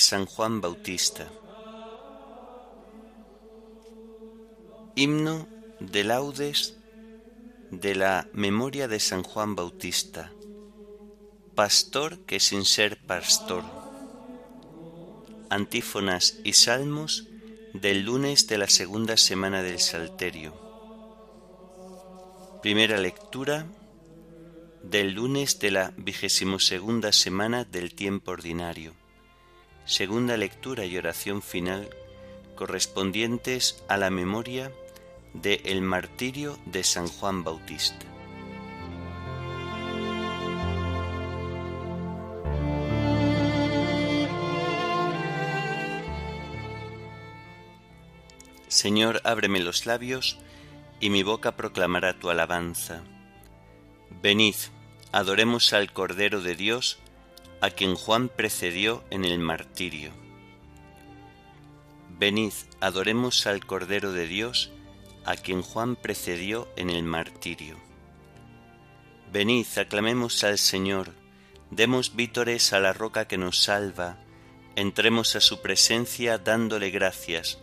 San Juan Bautista. Himno de laudes de la memoria de San Juan Bautista, pastor que sin ser pastor. Antífonas y salmos del lunes de la segunda semana del Salterio. Primera lectura del lunes de la vigésimo segunda semana del tiempo ordinario. Segunda lectura y oración final correspondientes a la memoria de El martirio de San Juan Bautista. Señor, ábreme los labios, y mi boca proclamará tu alabanza. Venid, adoremos al Cordero de Dios, a quien Juan precedió en el martirio. Venid, adoremos al Cordero de Dios, a quien Juan precedió en el martirio. Venid, aclamemos al Señor, demos vítores a la roca que nos salva, entremos a su presencia dándole gracias,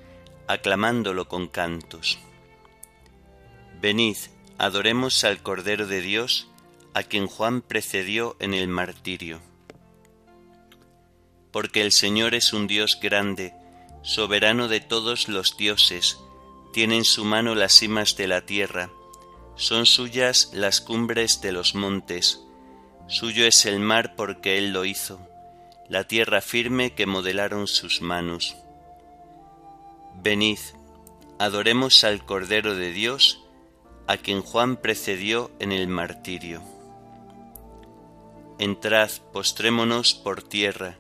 aclamándolo con cantos. Venid, adoremos al Cordero de Dios, a quien Juan precedió en el martirio. Porque el Señor es un Dios grande, soberano de todos los dioses, tiene en su mano las cimas de la tierra, son suyas las cumbres de los montes, suyo es el mar porque él lo hizo, la tierra firme que modelaron sus manos. Venid, adoremos al Cordero de Dios, a quien Juan precedió en el martirio. Entrad, postrémonos por tierra,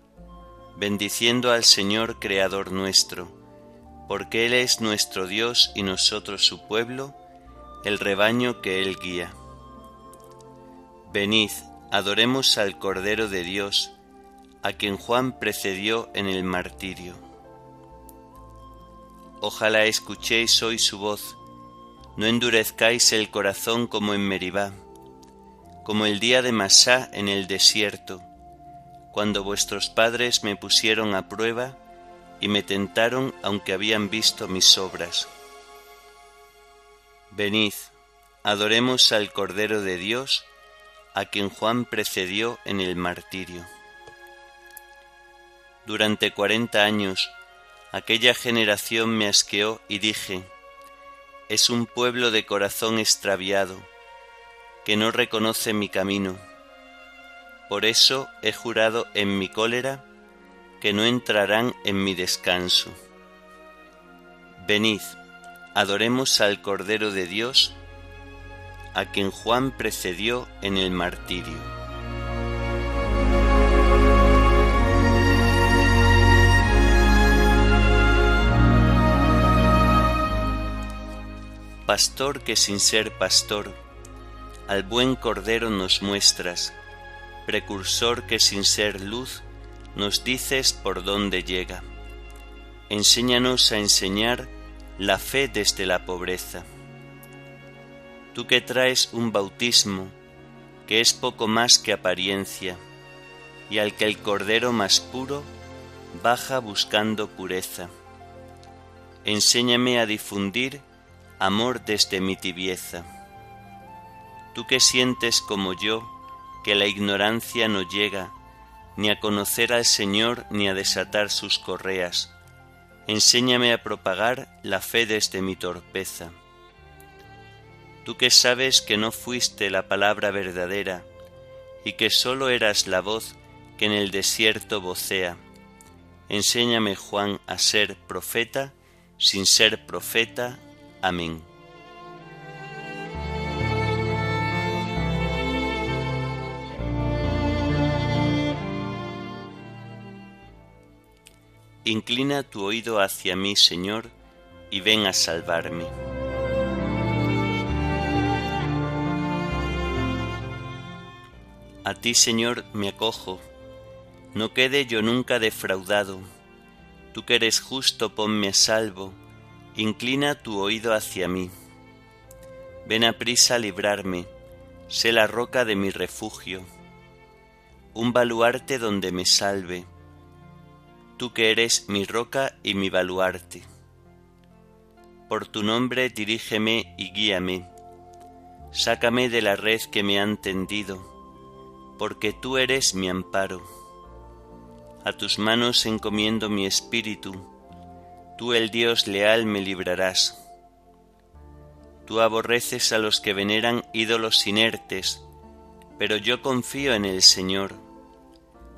bendiciendo al Señor Creador nuestro, porque Él es nuestro Dios y nosotros su pueblo, el rebaño que Él guía. Venid, adoremos al Cordero de Dios, a quien Juan precedió en el martirio. Ojalá escuchéis hoy su voz, no endurezcáis el corazón como en Meribá, como el día de Masá en el desierto, cuando vuestros padres me pusieron a prueba y me tentaron aunque habían visto mis obras. Venid, adoremos al Cordero de Dios, a quien Juan precedió en el martirio. Durante cuarenta años aquella generación me asqueó y dije, es un pueblo de corazón extraviado, que no reconoce mi camino. Por eso he jurado en mi cólera que no entrarán en mi descanso. Venid, adoremos al Cordero de Dios, a quien Juan precedió en el martirio. Pastor que sin ser pastor, al buen Cordero nos muestras, precursor que sin ser luz, nos dices por dónde llega. Enséñanos a enseñar la fe desde la pobreza. Tú que traes un bautismo que es poco más que apariencia, y al que el Cordero más puro baja buscando pureza. Enséñame a difundir amor desde mi tibieza. Tú que sientes como yo que la ignorancia no llega ni a conocer al Señor ni a desatar sus correas. Enséñame a propagar la fe desde mi torpeza. Tú que sabes que no fuiste la palabra verdadera y que sólo eras la voz que en el desierto vocea, enséñame, Juan, a ser profeta sin ser profeta. Amén. Inclina tu oído hacia mí, Señor, y ven a salvarme. A ti, Señor, me acojo, no quede yo nunca defraudado. Tú que eres justo, ponme a salvo, inclina tu oído hacia mí. Ven a prisa a librarme, sé la roca de mi refugio, un baluarte donde me salve tú que eres mi roca y mi baluarte. Por tu nombre dirígeme y guíame, sácame de la red que me han tendido, porque tú eres mi amparo. A tus manos encomiendo mi espíritu, tú el Dios leal me librarás. Tú aborreces a los que veneran ídolos inertes, pero yo confío en el Señor.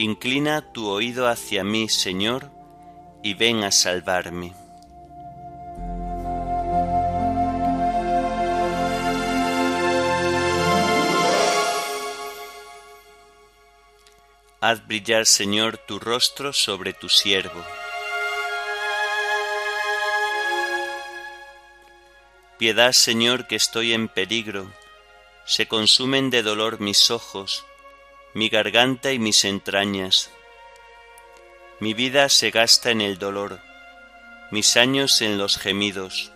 Inclina tu oído hacia mí, Señor, y ven a salvarme. Haz brillar, Señor, tu rostro sobre tu siervo. Piedad, Señor, que estoy en peligro. Se consumen de dolor mis ojos, mi garganta y mis entrañas. Mi vida se gasta en el dolor, mis años en los gemidos.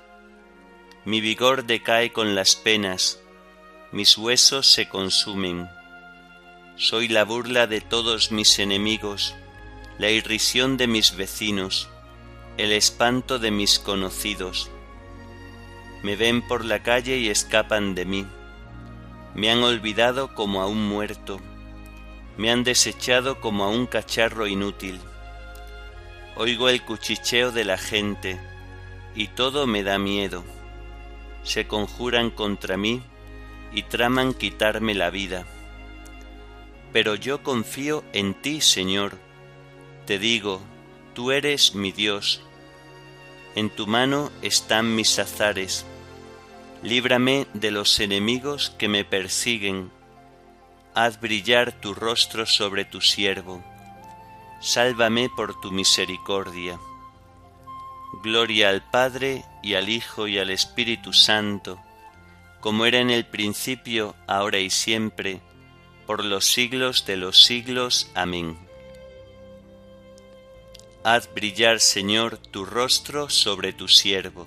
Mi vigor decae con las penas, mis huesos se consumen. Soy la burla de todos mis enemigos, la irrisión de mis vecinos, el espanto de mis conocidos me ven por la calle y escapan de mí. Me han olvidado como a un muerto, me han desechado como a un cacharro inútil. Oigo el cuchicheo de la gente y todo me da miedo. Se conjuran contra mí y traman quitarme la vida. Pero yo confío en ti, Señor. Te digo, tú eres mi Dios. En tu mano están mis azares líbrame de los enemigos que me persiguen, haz brillar tu rostro sobre tu siervo, sálvame por tu misericordia. Gloria al Padre y al Hijo y al Espíritu Santo, como era en el principio, ahora y siempre, por los siglos de los siglos. Amén. Haz brillar, Señor, tu rostro sobre tu siervo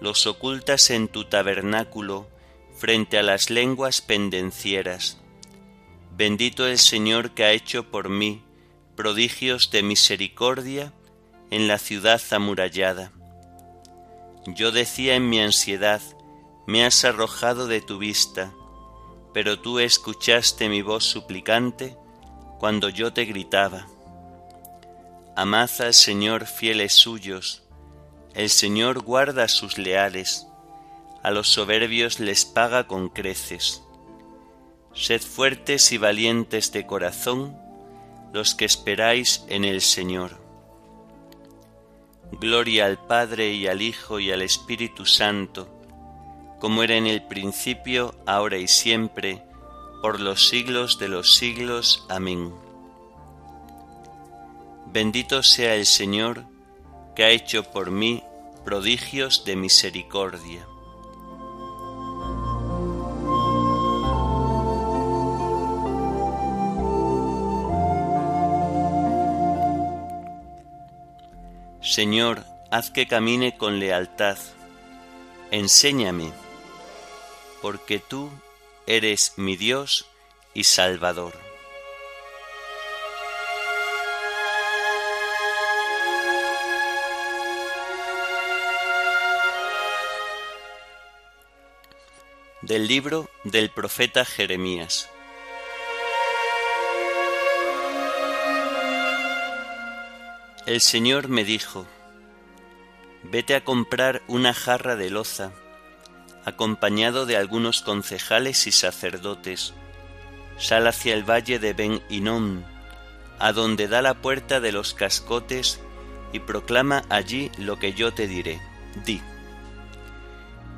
los ocultas en tu tabernáculo frente a las lenguas pendencieras. Bendito el Señor que ha hecho por mí prodigios de misericordia en la ciudad amurallada. Yo decía en mi ansiedad, me has arrojado de tu vista, pero tú escuchaste mi voz suplicante cuando yo te gritaba. Amad al Señor fieles suyos, el Señor guarda a sus leales, a los soberbios les paga con creces. Sed fuertes y valientes de corazón los que esperáis en el Señor. Gloria al Padre y al Hijo y al Espíritu Santo, como era en el principio, ahora y siempre, por los siglos de los siglos. Amén. Bendito sea el Señor, que ha hecho por mí prodigios de misericordia. Señor, haz que camine con lealtad. Enséñame, porque tú eres mi Dios y Salvador. Del libro del profeta Jeremías. El Señor me dijo, Vete a comprar una jarra de loza, acompañado de algunos concejales y sacerdotes. Sal hacia el valle de Ben Hinnom, a donde da la puerta de los cascotes, y proclama allí lo que yo te diré. Di.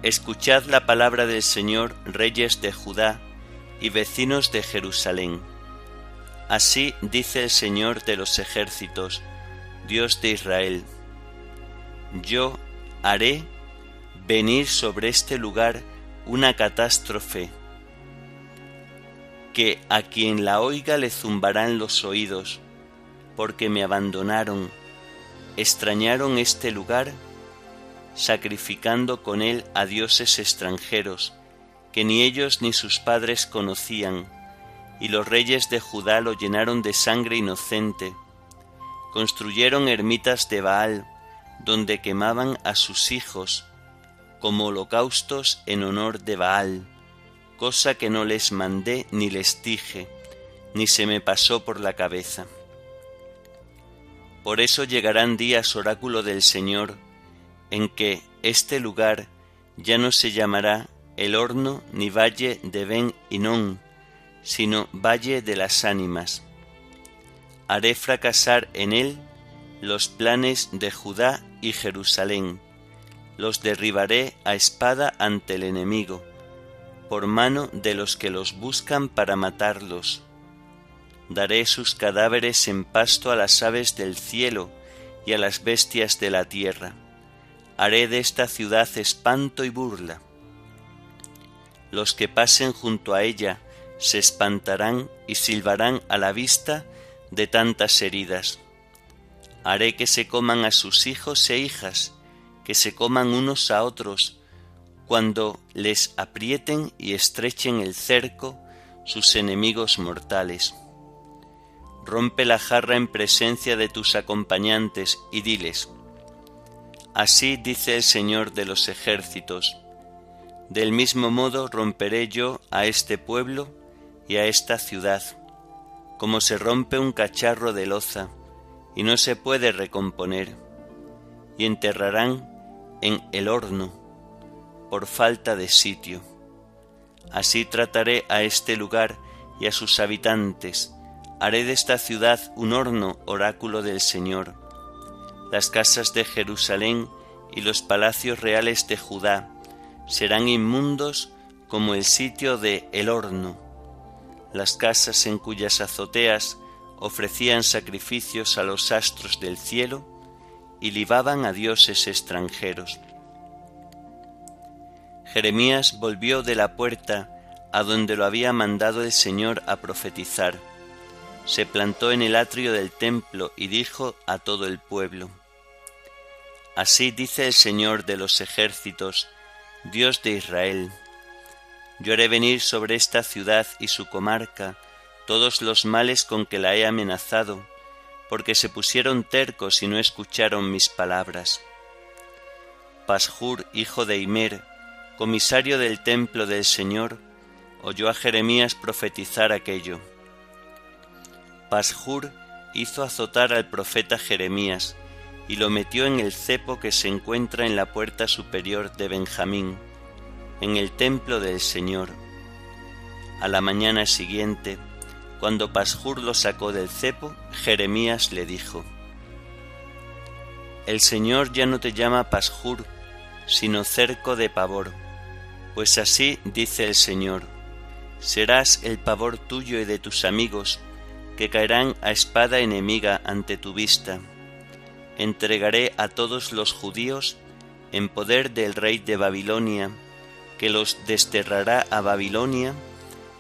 Escuchad la palabra del Señor, reyes de Judá y vecinos de Jerusalén. Así dice el Señor de los ejércitos, Dios de Israel, yo haré venir sobre este lugar una catástrofe que a quien la oiga le zumbarán los oídos, porque me abandonaron, extrañaron este lugar, sacrificando con él a dioses extranjeros, que ni ellos ni sus padres conocían, y los reyes de Judá lo llenaron de sangre inocente, construyeron ermitas de Baal, donde quemaban a sus hijos como holocaustos en honor de Baal, cosa que no les mandé ni les dije, ni se me pasó por la cabeza. Por eso llegarán días, oráculo del Señor, en que este lugar ya no se llamará el horno ni valle de Ben Inón, sino valle de las ánimas haré fracasar en él los planes de Judá y Jerusalén, los derribaré a espada ante el enemigo, por mano de los que los buscan para matarlos. Daré sus cadáveres en pasto a las aves del cielo y a las bestias de la tierra. Haré de esta ciudad espanto y burla. Los que pasen junto a ella se espantarán y silbarán a la vista de tantas heridas. Haré que se coman a sus hijos e hijas, que se coman unos a otros, cuando les aprieten y estrechen el cerco sus enemigos mortales. Rompe la jarra en presencia de tus acompañantes y diles, Así dice el Señor de los ejércitos, del mismo modo romperé yo a este pueblo y a esta ciudad como se rompe un cacharro de loza y no se puede recomponer, y enterrarán en el horno por falta de sitio. Así trataré a este lugar y a sus habitantes, haré de esta ciudad un horno oráculo del Señor. Las casas de Jerusalén y los palacios reales de Judá serán inmundos como el sitio de el horno las casas en cuyas azoteas ofrecían sacrificios a los astros del cielo y libaban a dioses extranjeros. Jeremías volvió de la puerta a donde lo había mandado el Señor a profetizar. Se plantó en el atrio del templo y dijo a todo el pueblo, Así dice el Señor de los ejércitos, Dios de Israel, yo haré venir sobre esta ciudad y su comarca todos los males con que la he amenazado, porque se pusieron tercos y no escucharon mis palabras. Pashur, hijo de Imer, comisario del templo del Señor, oyó a Jeremías profetizar aquello. Pashur hizo azotar al profeta Jeremías y lo metió en el cepo que se encuentra en la puerta superior de Benjamín en el templo del Señor. A la mañana siguiente, cuando Pashur lo sacó del cepo, Jeremías le dijo, El Señor ya no te llama Pashur, sino cerco de pavor, pues así dice el Señor, serás el pavor tuyo y de tus amigos, que caerán a espada enemiga ante tu vista. Entregaré a todos los judíos en poder del rey de Babilonia, que los desterrará a Babilonia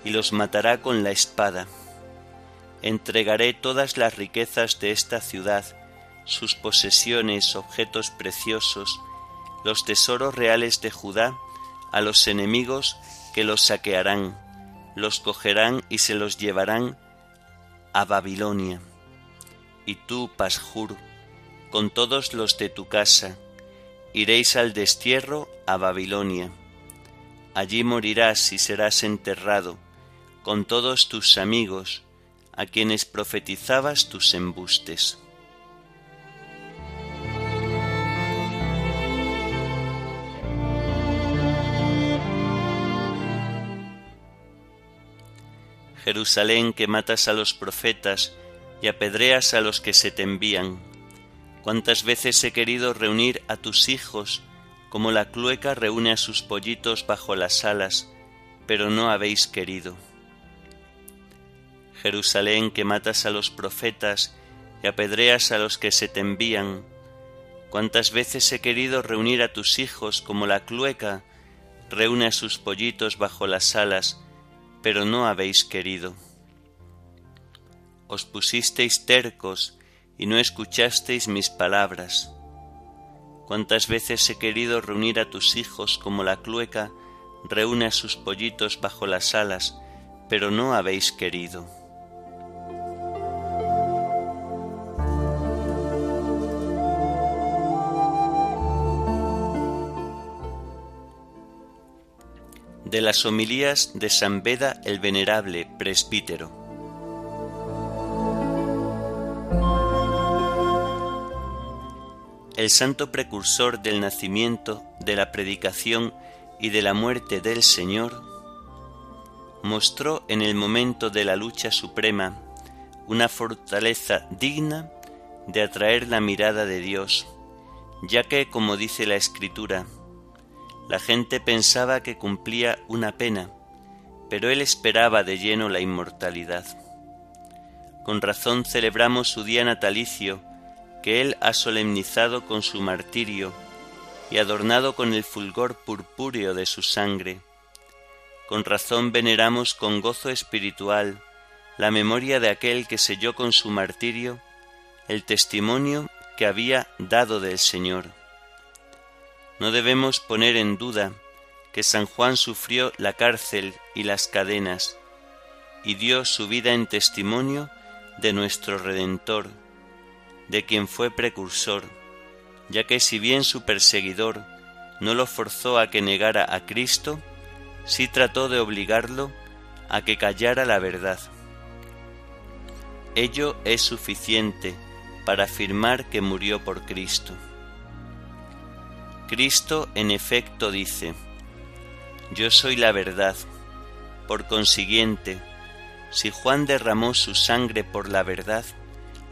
y los matará con la espada. Entregaré todas las riquezas de esta ciudad, sus posesiones, objetos preciosos, los tesoros reales de Judá, a los enemigos que los saquearán, los cogerán y se los llevarán a Babilonia. Y tú, Pashur, con todos los de tu casa, iréis al destierro a Babilonia. Allí morirás y serás enterrado con todos tus amigos, a quienes profetizabas tus embustes. Jerusalén que matas a los profetas y apedreas a los que se te envían. Cuántas veces he querido reunir a tus hijos como la clueca reúne a sus pollitos bajo las alas, pero no habéis querido. Jerusalén que matas a los profetas y apedreas a los que se te envían. Cuántas veces he querido reunir a tus hijos como la clueca reúne a sus pollitos bajo las alas, pero no habéis querido. Os pusisteis tercos y no escuchasteis mis palabras. Cuántas veces he querido reunir a tus hijos como la clueca reúne a sus pollitos bajo las alas, pero no habéis querido. de las homilías de San Beda el Venerable, presbítero. El santo precursor del nacimiento, de la predicación y de la muerte del Señor, mostró en el momento de la lucha suprema una fortaleza digna de atraer la mirada de Dios, ya que, como dice la Escritura, la gente pensaba que cumplía una pena, pero él esperaba de lleno la inmortalidad. Con razón celebramos su día natalicio, que él ha solemnizado con su martirio y adornado con el fulgor purpúreo de su sangre. Con razón veneramos con gozo espiritual la memoria de aquel que selló con su martirio el testimonio que había dado del Señor. No debemos poner en duda que San Juan sufrió la cárcel y las cadenas y dio su vida en testimonio de nuestro Redentor, de quien fue precursor, ya que si bien su perseguidor no lo forzó a que negara a Cristo, sí trató de obligarlo a que callara la verdad. Ello es suficiente para afirmar que murió por Cristo. Cristo en efecto dice, Yo soy la verdad. Por consiguiente, si Juan derramó su sangre por la verdad,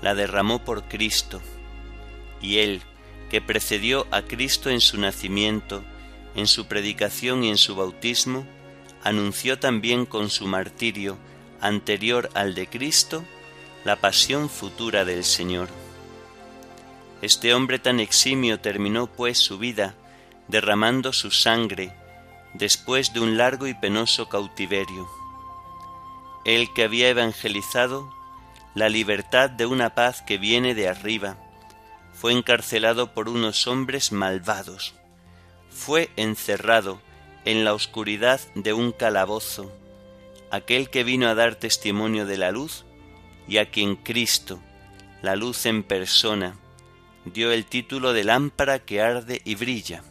la derramó por Cristo. Y él, que precedió a Cristo en su nacimiento, en su predicación y en su bautismo, anunció también con su martirio, anterior al de Cristo, la pasión futura del Señor. Este hombre tan eximio terminó pues su vida derramando su sangre después de un largo y penoso cautiverio. Él que había evangelizado la libertad de una paz que viene de arriba, fue encarcelado por unos hombres malvados, fue encerrado en la oscuridad de un calabozo, aquel que vino a dar testimonio de la luz y a quien Cristo, la luz en persona, dio el título de lámpara que arde y brilla.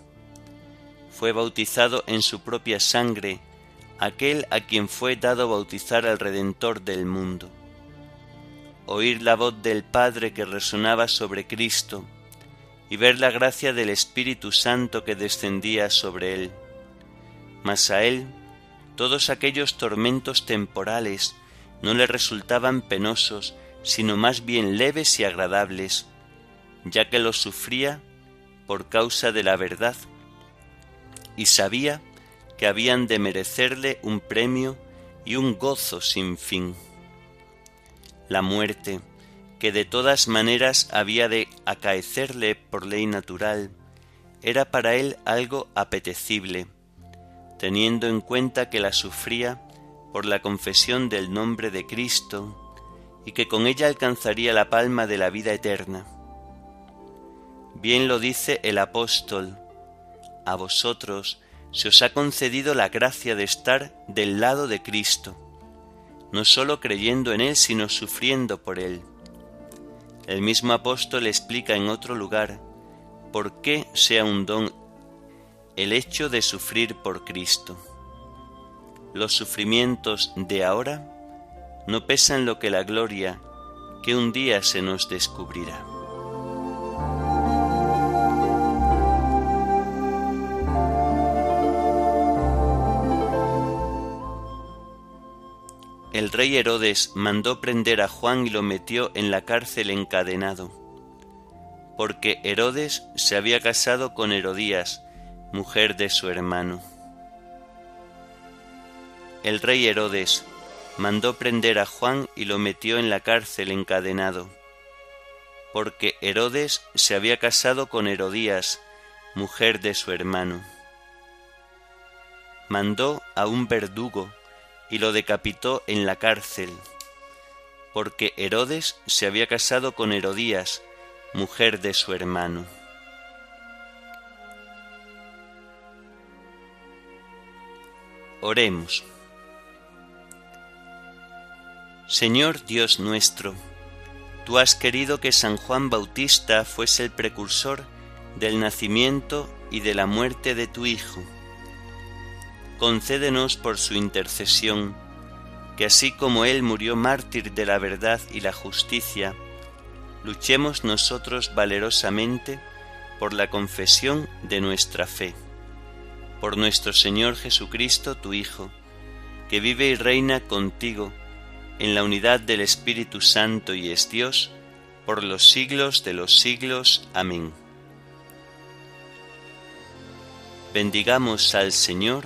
Fue bautizado en su propia sangre aquel a quien fue dado bautizar al Redentor del mundo. Oír la voz del Padre que resonaba sobre Cristo y ver la gracia del Espíritu Santo que descendía sobre él. Mas a él todos aquellos tormentos temporales no le resultaban penosos, sino más bien leves y agradables, ya que lo sufría por causa de la verdad, y sabía que habían de merecerle un premio y un gozo sin fin. La muerte, que de todas maneras había de acaecerle por ley natural, era para él algo apetecible, teniendo en cuenta que la sufría por la confesión del nombre de Cristo y que con ella alcanzaría la palma de la vida eterna. Bien lo dice el apóstol, a vosotros se os ha concedido la gracia de estar del lado de Cristo, no sólo creyendo en Él, sino sufriendo por Él. El mismo apóstol explica en otro lugar por qué sea un don el hecho de sufrir por Cristo. Los sufrimientos de ahora no pesan lo que la gloria que un día se nos descubrirá. El rey Herodes mandó prender a Juan y lo metió en la cárcel encadenado, porque Herodes se había casado con Herodías, mujer de su hermano. El rey Herodes mandó prender a Juan y lo metió en la cárcel encadenado, porque Herodes se había casado con Herodías, mujer de su hermano. Mandó a un verdugo y lo decapitó en la cárcel, porque Herodes se había casado con Herodías, mujer de su hermano. Oremos. Señor Dios nuestro, tú has querido que San Juan Bautista fuese el precursor del nacimiento y de la muerte de tu Hijo concédenos por su intercesión, que así como Él murió mártir de la verdad y la justicia, luchemos nosotros valerosamente por la confesión de nuestra fe. Por nuestro Señor Jesucristo, tu Hijo, que vive y reina contigo en la unidad del Espíritu Santo y es Dios, por los siglos de los siglos. Amén. Bendigamos al Señor,